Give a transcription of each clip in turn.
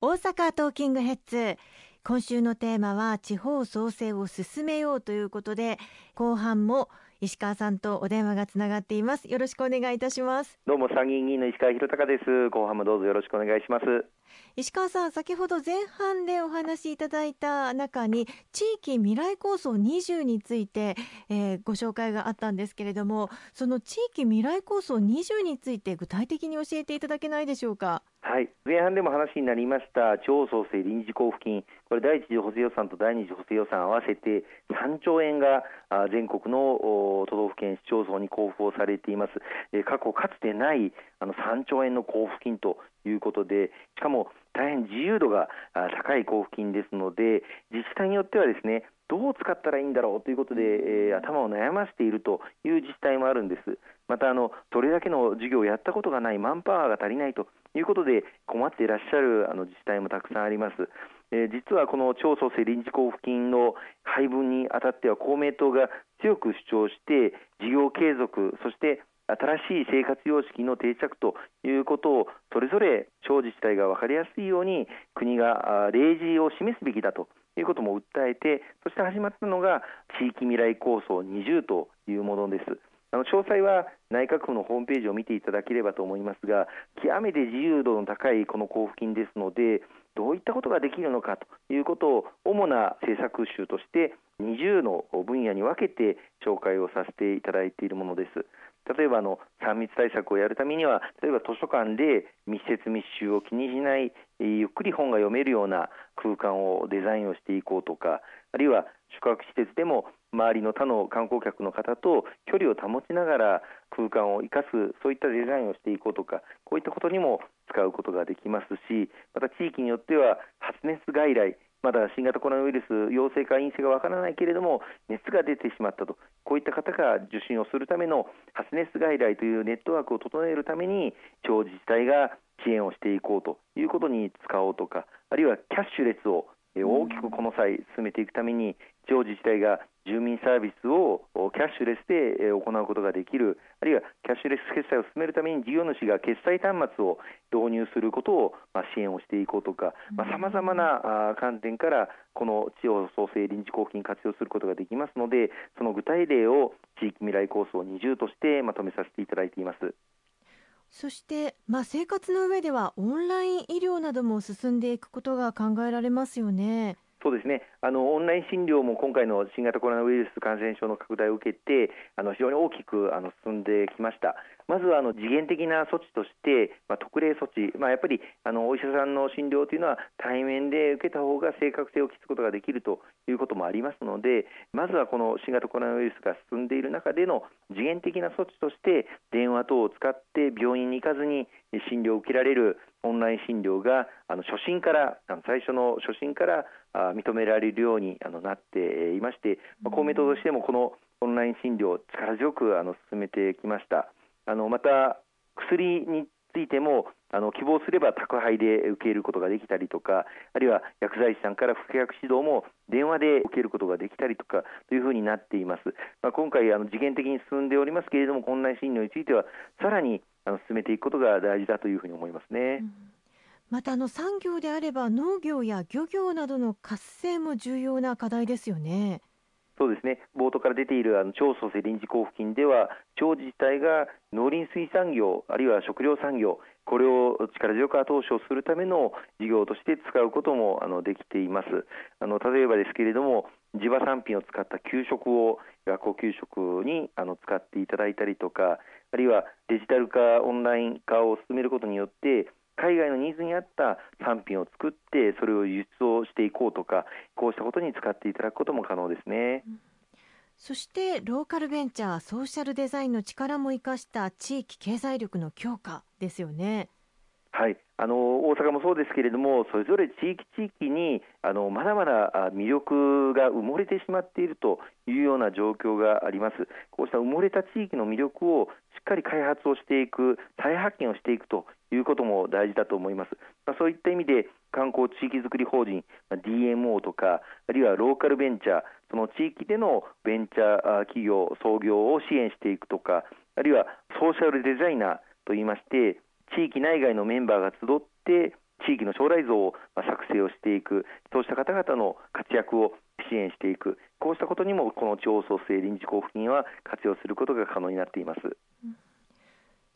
大阪トーキングヘッズ。今週のテーマは地方創生を進めようということで後半も石川さんとお電話がつながっています。よろしくお願いいたします。どうも参議院議員の石川博隆です。後半もどうぞよろしくお願いします。石川さん先ほど前半でお話しいただいた中に地域未来構想20について、えー、ご紹介があったんですけれどもその地域未来構想20について具体的に教えていただけないでしょうか？はい。前半でも話になりました地方創生臨時交付金。これ第一次補正予算と第二次補正予算合わせて3兆円が全国の都道府県市町村に交付をされています過去かつてないあの3兆円の交付金ということでしかも大変自由度が高い交付金ですので自治体によってはですねどう使ったらいいんだろうということで、えー、頭を悩ませているという自治体もあるんです。またあのそれだけの授業をやったことがないマンパワーが足りないということで困っていらっしゃるあの自治体もたくさんあります。えー、実はこの超創生臨時交付金の配分にあたっては公明党が強く主張して事業継続そして新しい生活様式の定着ということをそれぞれ地自治体が分かりやすいように国が例示を示すべきだということも訴えてそして始まったのが地域未来構想20というものです。あの詳細は内閣府のホームページを見ていただければと思いますが極めて自由度の高いこの交付金ですのでどういったことができるのかということを主な政策集として20の分野に分けて紹介をさせていただいているものです。例えばあの3密対策をやるためには例えば図書館で密接密集を気にしないゆっくり本が読めるような空間をデザインをしていこうとかあるいは宿泊施設でも周りの他の観光客の方と距離を保ちながら空間を生かすそういったデザインをしていこうとかこういったことにも使うことができますしまた地域によっては発熱外来まだ新型コロナウイルス陽性か陰性がわからないけれども熱が出てしまったとこういった方が受診をするための発熱外来というネットワークを整えるために地方自治体が支援をしていこうということに使おうとかあるいはキャッシュレスを大きくこの際進めていくために地方自治体が住民サービスをキャッシュレスで行うことができるあるいはキャッシュレス決済を進めるために事業主が決済端末を導入することを支援をしていこうとかさまざ、まな観点からこの地方創生臨時交付金活用することができますのでその具体例を地域未来構想20としてまとめさせていただいています。そして、まあ、生活の上ではオンライン医療なども進んでいくことが考えられますよね。そうですねあのオンライン診療も今回の新型コロナウイルス感染症の拡大を受けてあの非常に大きくあの進んできました。まずはあの次元的な措置として、まあ、特例措置、まあ、やっぱりあのお医者さんの診療というのは対面で受けた方が正確性を期すことができるということもありますのでまずはこの新型コロナウイルスが進んでいる中での次元的な措置として電話等を使って病院に行かずに診療を受けられるオンライン診療があの初診から最初の初診から認められるようになっていまして、公明党としてもこのオンライン診療力強くあの進めてきました。あのまた薬についてもあの希望すれば宅配で受けることができたりとかあるいは薬剤師さんから服薬指導も電話で受けることができたりとかというふうになっています、まあ、今回あの次元的に進んでおりますけれどもオンライン診療についてはさらにあの進めていくことが大事だというふうに思いますね。うんまたあの産業であれば農業や漁業などの活性も重要な課題ですよね。そうですね冒頭から出ているあの超創生臨時交付金では地方自治体が農林水産業あるいは食料産業これを力強く後押しをするための事業として使うこともあのできていますあの例えばですけれども地場産品を使った給食を学校給食にあの使っていただいたりとかあるいはデジタル化オンライン化を進めることによって海外のニーズに合った産品を作ってそれを輸出をしていこうとかこうしたことに使っていただくことも可能ですね。うんそしてローカルベンチャーソーシャルデザインの力も生かした地域経済力の強化ですよね。はいあの大阪もそうですけれどもそれぞれ地域地域にあのまだまだ魅力が埋もれてしまっているというような状況がありますこうした埋もれた地域の魅力をしっかり開発をしていく再発見をしていくということも大事だと思います、まあ、そういった意味で観光地域づくり法人 DMO とかあるいはローカルベンチャーその地域でのベンチャー企業創業を支援していくとかあるいはソーシャルデザイナーといいまして地域内外のメンバーが集って地域の将来像を作成をしていくそうした方々の活躍を支援していくこうしたことにもこの地方創生臨時交付金は活用することが可能になっています。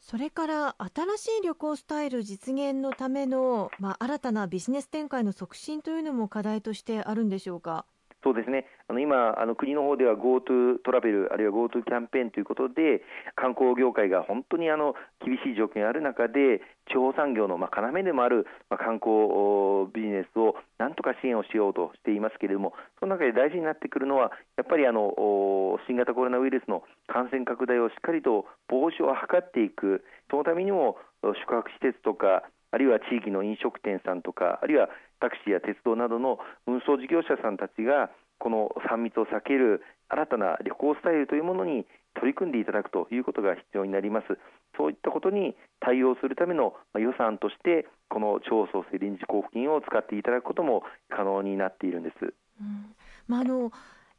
それから新しい旅行スタイル実現のための、まあ、新たなビジネス展開の促進というのも課題としてあるんでしょうか？そうですね。あの今、あの国の方では GoTo トラベル、あるいは GoTo キャンペーンということで、観光業界が本当にあの厳しい状況にある中で、地方産業のまあ要でもあるまあ観光ビジネスをなんとか支援をしようとしていますけれども、その中で大事になってくるのは、やっぱりあの新型コロナウイルスの感染拡大をしっかりと防止を図っていく、そのためにも宿泊施設とか、あるいは地域の飲食店さんとか、あるいはタクシーや鉄道などの運送事業者さんたちがこの3密を避ける新たな旅行スタイルというものに取り組んでいただくということが必要になります。そういったことに対応するための予算としてこの地方創生臨時交付金を使っていただくことも可能になっているんです。うんまあ、あの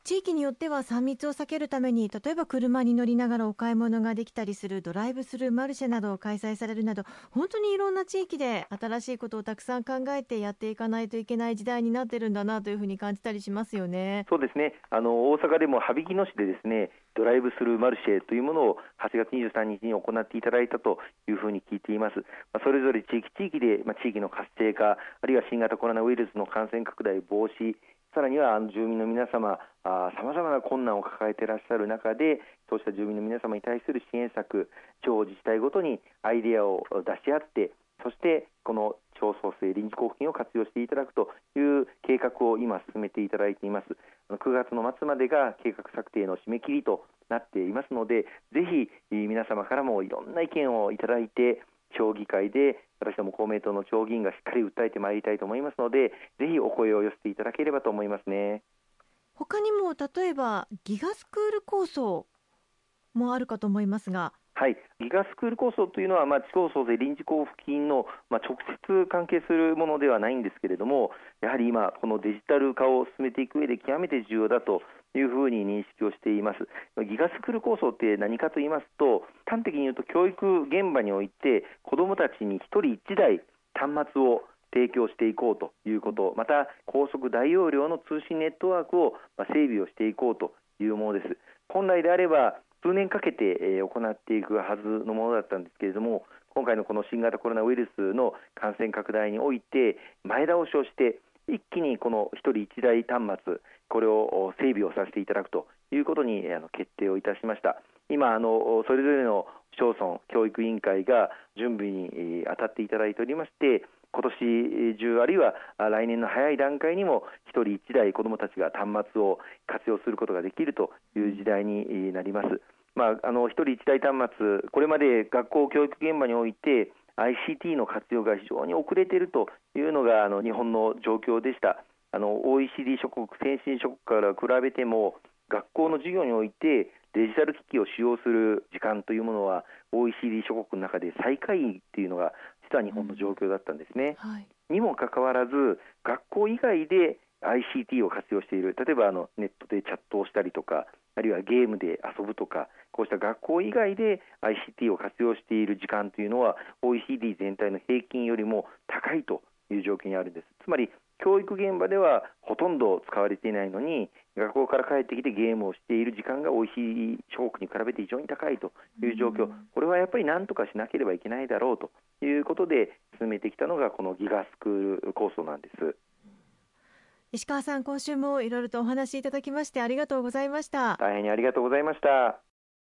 地域によっては3密を避けるために例えば車に乗りながらお買い物ができたりするドライブスルーマルシェなどを開催されるなど本当にいろんな地域で新しいことをたくさん考えてやっていかないといけない時代になってるんだなというふうに感じたりしますよね。そうですねあの大阪でも羽曳野市でですねドライブスルーマルシェというものを8月23日に行っていただいたというふうに聞いています。まあ、それぞれ地域地域で、まあ、地域の活性化、あるいは新型コロナウイルスの感染拡大防止、さらには住民の皆様、さまざまな困難を抱えていらっしゃる中で、そうした住民の皆様に対する支援策、地方自治体ごとにアイデアを出し合って、そしてこの地方創生臨時交付金を活用していただくという計画を今進めていただいています。9月の末までが計画策定の締め切りとなっていますので、ぜひ皆様からもいろんな意見をいただいて、町議会で私ども公明党の町議員がしっかり訴えてまいりたいと思いますのでぜひお声を寄せていただければと思いますね。他にも例えばギガスクール構想もあるかと思いますが。はい、ギガスクール構想というのは、まあ、地方創生臨時交付金の、まあ、直接関係するものではないんですけれども、やはり今、このデジタル化を進めていく上で極めて重要だというふうに認識をしています。ギガスクール構想って何かと言いますと端的に言うと教育現場において子どもたちに1人1台端末を提供していこうということまた高速大容量の通信ネットワークを整備をしていこうというものです。本来であれば数年かけて行っていくはずのものだったんですけれども今回のこの新型コロナウイルスの感染拡大において前倒しをして一気にこの1人1台端末これを整備をさせていただくということに決定をいたしました今あのそれぞれの町村教育委員会が準備に当たっていただいておりまして今年中あるいは来年の早い段階にも1人1台子どもたちが端末を活用することができるという時代になります。まあ、あの1人1台端末、これまで学校教育現場において ICT の活用が非常に遅れているというのがあの日本の状況でした。あの OECD 諸国、先進諸国から比べても学校の授業においてデジタル機器を使用する時間というものは OECD 諸国の中で最下位というのが実は日本の状況だったんですね。うんはい、にもかかわらず学校以外で ICT を活用している例えばあのネットでチャットをしたりとかあるいはゲームで遊ぶとかこうした学校以外で ICT を活用している時間というのは OECD 全体の平均よりも高いという状況にあるんですつまり教育現場ではほとんど使われていないのに学校から帰ってきてゲームをしている時間が美味しい諸国に比べて非常に高いという状況、これはやっぱり何とかしなければいけないだろうということで進めてきたのがこのギガスクール構想なんです。石川さん、今週もいろいろとお話しいただきましてありがとうございました。大変にありがとうございました。